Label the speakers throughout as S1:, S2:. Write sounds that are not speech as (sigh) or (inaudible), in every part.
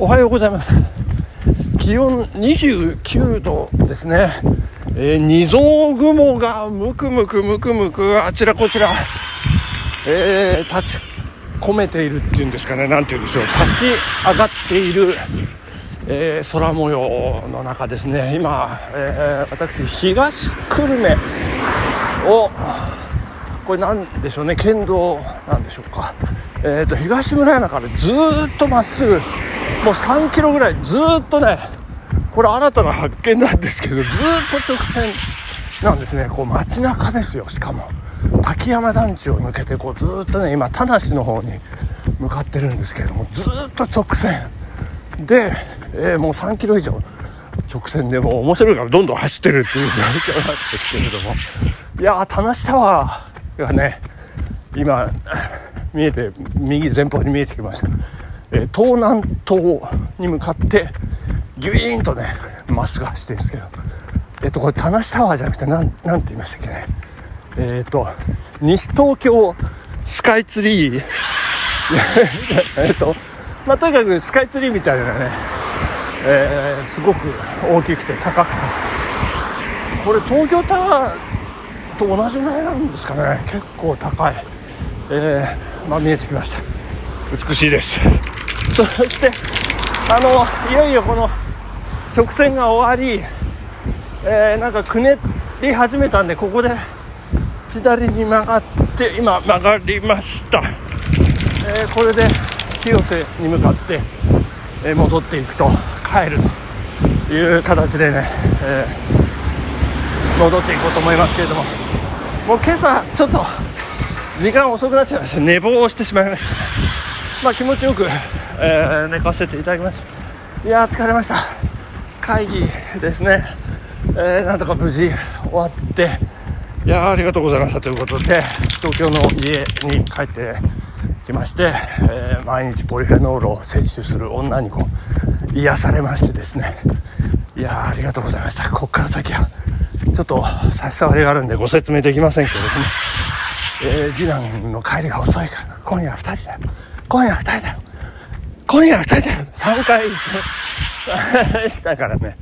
S1: おはようございます。気温29度ですね、えー、二層雲がむくむくむくむくあちらこちら、えー、立ち込めているっていうんですかね。何て言うんでしょう。立ち上がっている、えー、空模様の中ですね。今、え、私東久留米をこれなんでしょうね。県道なんでしょうか。えーと、東村山からずっとまっすぐもう3キロぐらいずっとねこれ新たな発見なんですけどずっと直線なんですね。こう街中ですよしかも。滝山団地を抜けてこうずっとね今田無の方に向かってるんですけれどもずっと直線。で、えー、もう3キロ以上。直線でもう面白いからどんどん走ってるっていう状況なんですけれども。いやー田無タワーがね今見えて右前方に見えてきました、え、東南東に向かってギュイーンとねまっすぐ走ってるんですけど。えっ、とこれ田無タワーじゃなくて何て言いましたっけね。えっ、と西東京スカイツリー。(laughs) えっとまあとにかくスカイツリーみたいなね、えー、すごく大きくて高くて。これ東京タワーと同じぐらいなんですかね。結構高い。えー、まあ、見えてきました。美しいです。そしてあのいよいよこの直線が終わり、えー、なんかくねり始めたんでここで左に曲がって今曲がりました、えー、これで清瀬に向かって、え戻っていくと帰るという形でね、え戻っていこうと思いますけれどももう今朝ちょっと時間遅くなっちゃいました寝坊してしまいました。まあ気持ちよく、えー、寝かせていただきました。いや疲れました。会議ですね、えー、なんとか無事終わって。いやありがとうございました。ということで東京の家に帰ってきまして、えー、毎日ポリフェノールを摂取する女にこう癒されましてですね。いやありがとうございました。ここから先はちょっと差し障りがあるんでご説明できませんけれども、えー、次男の帰りが遅いから、今夜二人だ。よ。今夜二人だ。よ。今夜二人だよ。3回。(laughs) したからね、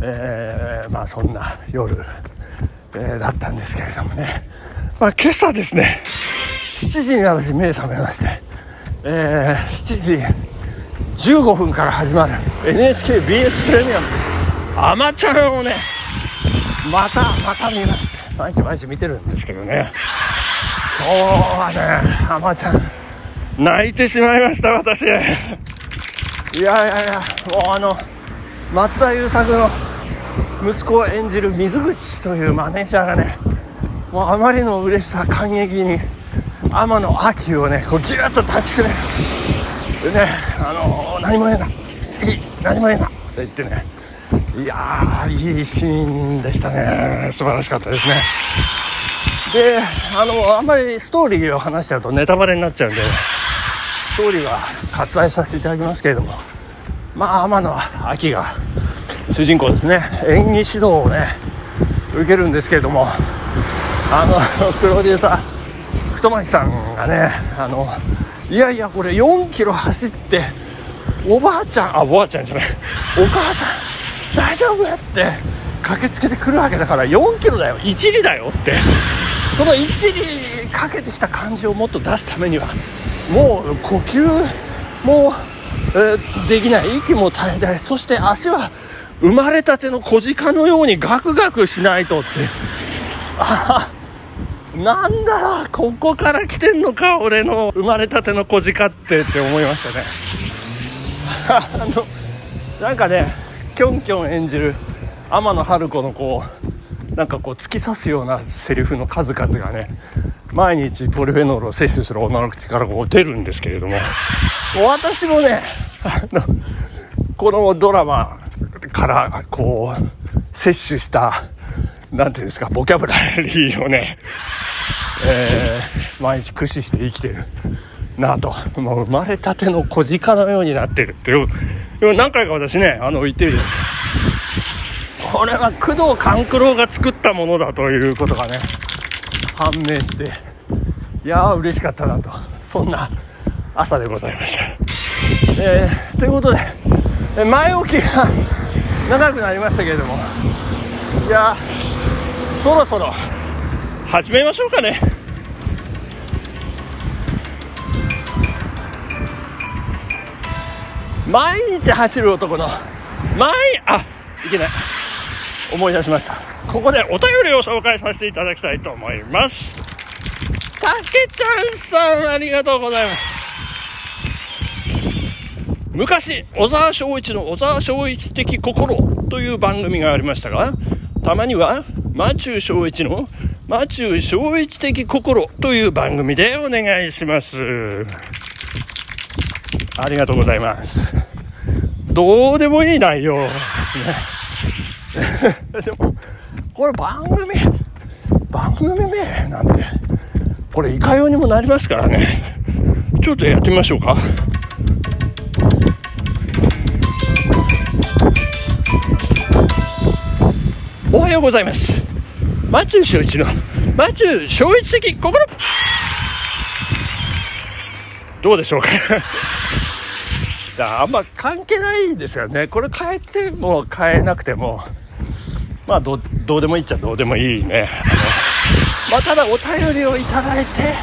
S1: えー、まあそんな夜、えー、だったんですけれどもね。まあ今朝ですね、7時に私目覚めまして、えー、7時15分から始まる NHKBS プレミアム、アマちゃんをね、また、また見まして、毎日毎日見てるんですけどね。今日はね浜ちゃん泣いてしまいました私。いやいやいやもうあの松田優作の息子を演じる水口というマネージャーがねもうあまりの嬉しさ感激に天野秋をねこうギュッと抱きしめるでねあの何も言うない。い何も言うなって言ってね。いやーいいシーンでしたね。素晴らしかったですね。であのあんまりストーリーを話しちゃうとネタバレになっちゃうんで。ストーリーは割愛させていただきますけれどもまあ天野秋が主人公ですね。演技指導をね受けるんですけれどもあのプロデューサー太巻さんがねあのいやいやこれ4キロ走っておばあちゃんあおばあちゃんじゃない。お母さん大丈夫やって駆けつけてくるわけだから4キロだよ。1里だよって。その1にかけてきた感じをもっと出すためにはもう呼吸も、えー、できない？息も絶え絶えそして足は生まれたての小鹿のようにガクガクしないとって。あなんだここから来てんのか？俺の生まれたての小鹿ってって思いましたね。あのなんかねキョンキョン演じる天野春子のこうなんかこう突き刺すようなセリフの数々がね毎日ポリフェノールを摂取する女の口からこう出るんですけれども私もねあのこのドラマからこう摂取した何ていうんですかボキャブラリーをね、えー、毎日駆使して生きてるなと。もう生まれたての小鹿のようになってるっていう。何回か私ねあの言ってるじゃないですかこれは工藤官九郎が作ったものだということがね判明していやー嬉しかったなと。そんな朝でございました、えー、ということでえ前置きが長くなりましたけれども。いやそろそろ。始めましょうかね。毎日走る男の毎あいけない思い出しました。ここでお便りを紹介させていただきたいと思います。たけちゃんさんありがとうございます。昔小沢昭一の小沢昭一的心という番組がありましたがたまにはマチュー昭一のマチュー昭一的心という番組でお願いします。ありがとうございます。どうでもいい内容。ですね (laughs) でもこれ番組番組名なんでこれいかようにもなりますからね。ちょっとやってみましょうか。おはようございます。マチュー正一のマチュー正一的心。どうでしょうか。(laughs) あんま関係ないんですよね。これ変えても変えなくても。まあどうでもいいっちゃどうでもいいね。あの、まあ、ただお便りをいただいて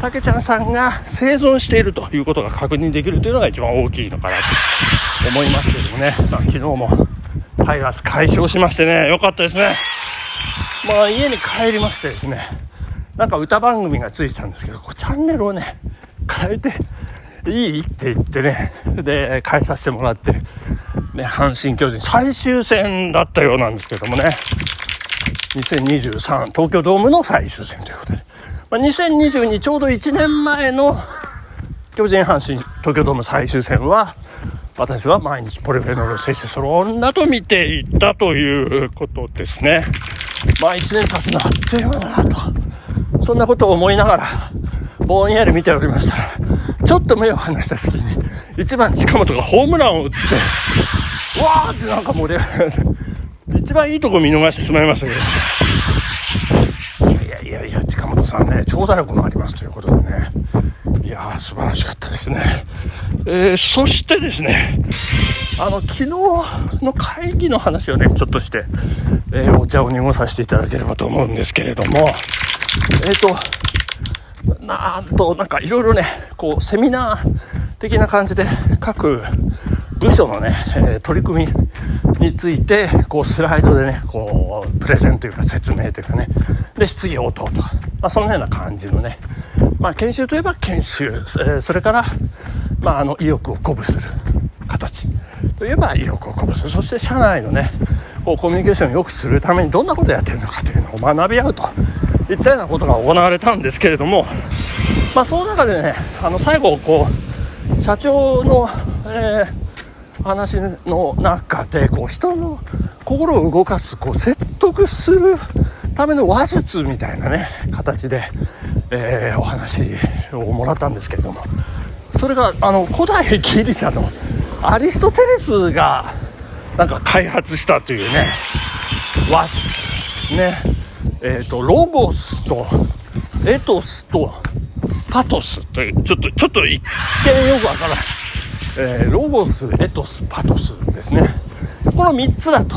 S1: たけちゃんさんが生存しているということが確認できるというのが一番大きいのかなと思いますけどもね、まあ、昨日もタイガース解消しましてね。よかったですね。まあ家に帰りましてですね。なんか歌番組がついてたんですけどこうチャンネルをね変えていい？って言ってね。で変えさせてもらって。ね阪神・巨人最終戦だったようなんですけどもね2023東京ドームの最終戦ということで、まあ、2022ちょうど1年前の巨人阪神東京ドーム最終戦は私は毎日ポリフェノール摂取する女と見ていたということですね。まあ1年経つのあっという間だなと。そんなことを思いながら、ぼんやり見ておりましたら、ちょっと目を離した隙に、1番近本がホームランを打って、わーってなんか盛り上がる。一番いいとこ見逃してしまいましたけど。いやいやいや、近本さんね、長打力もありますということでね。いやー、素晴らしかったですね。えー、そしてですね、あの、昨日の会議の話をね、ちょっとして、えー、お茶を濁させていただければと思うんですけれども、えっ、ー、と、なんと、なんかいろいろね、こう、セミナー的な感じで各部署のね、えー、取り組みについて、こう、スライドでね、こう、プレゼンというか説明というかね、で、質疑応答とか、まあ、そのような感じのね、まあ、研修といえば研修、えー、それから、まあ、あの、意欲を鼓舞する形。といえば意欲を鼓舞する。そして社内のね、こう、コミュニケーションを良くするためにどんなことをやってるのかというのを学び合うと。いったようなことが行われたんですけれども、まあ、その中でね、あの、最後、こう、社長の、えー、話の中で、こう、人の心を動かす、こう、説得するための話術みたいなね、形で、えー、お話をもらったんですけれども。それがあの古代ギリシャのアリストテレスがなんか開発したというね話術ね。えっ、ー、とロゴスとエトスとパトスというちょっとちょっと一見よくわからない、えー、ロゴスエトスパトスですね。この3つだと。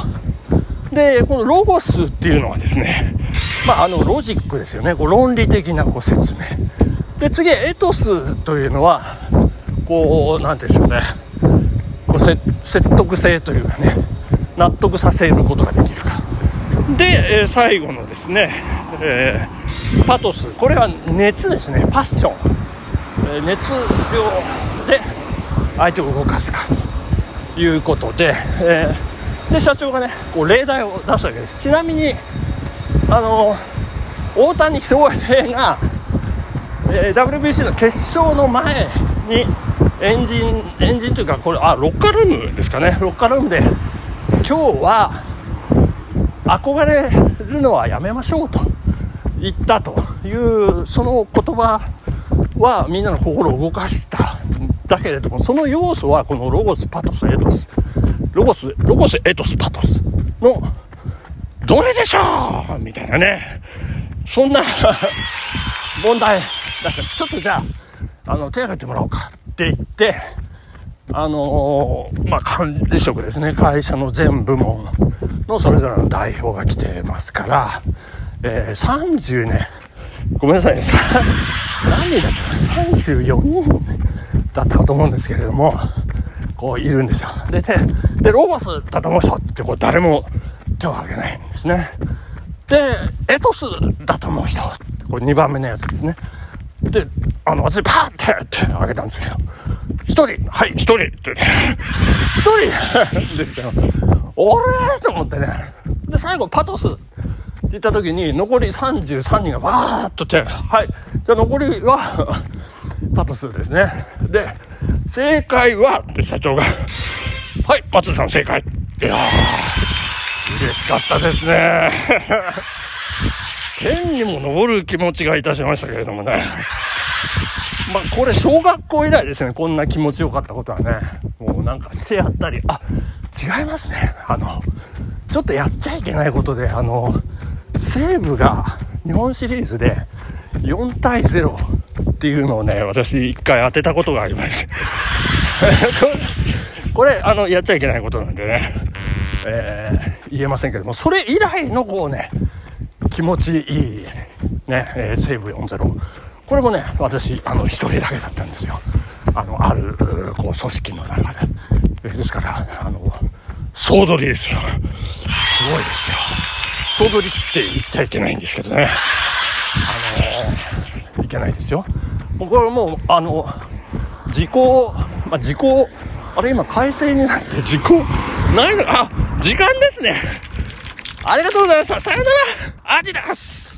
S1: でこのロゴスっていうのはですね (laughs) まあ、あのロジックですよね。こう論理的なこう説明。で次エトスというのはこう何て言うんでしょうね。こう説得性というかね納得させることができるか。で、えー、最後のですね、えー、パトス。これは熱ですね。パッション、えー、熱量で相手を動かすか。ということで、えー、で社長がねこう例題を出すわけです。ちなみにあの大谷翔平が、えー、WBC の決勝の前にエンジンエンジンというかこれあロッカールームですかね。ロッカールームで今日は憧れるのはやめましょうと言ったというその言葉はみんなの心を動かしただけれどもその要素はこのロゴスパトスエトスロゴスロゴスエトスパトスのどれでしょう？みたいなね。そんな問題。だからちょっとじゃあ、あの、手挙げてもらおうかって言って、あのー、まあ、管理職ですね。会社の全部門のそれぞれの代表が来てますから、えー、30ね、ごめんなさいね、何人だったかな ?34 人だったかと思うんですけれども、こういるんですよ。で、で、でロゴスだと思う人ってこう誰も手を挙げないんですね。で、エトスだと思う人、これ2番目のやつですね。で、あの、私パーってって挙げたんですけど、一人、はい、一人って、一人 (laughs) ですよ。俺と思ってね。で、最後パトスって言った時に、残り33人がバーッと手、はい、じゃあ残りはパトスですね。で、正解はって社長が、はい、松田さん正解。いやー、嬉しかったですね。(laughs) 天にも昇る気持ちがいたしましたけれどもね。まあ、これ小学校以来ですね。こんな気持ちよかったことはね。もうなんかしてやったり、あ、違いますね。あの、ちょっとやっちゃいけないことで、あの、西武が日本シリーズで4対0っていうのをね、私一回当てたことがありまして。(laughs) これ、あの、やっちゃいけないことなんでね、えー、言えませんけども、それ以来のこうね、気持ちいい、ね、えー、西武4-0。これもね、私、あの、一人だけだったんですよ。あの、ある、こう、組織の中で。ですから、あの、総取りですよ。すごいですよ。総取りって言っちゃいけないんですけどね。けないですよ。これもう、あの、時効、まあ、時効、あれ今改正になって時効、ないの？あ、時間ですね。ありがとうございました。さよなら。アディダス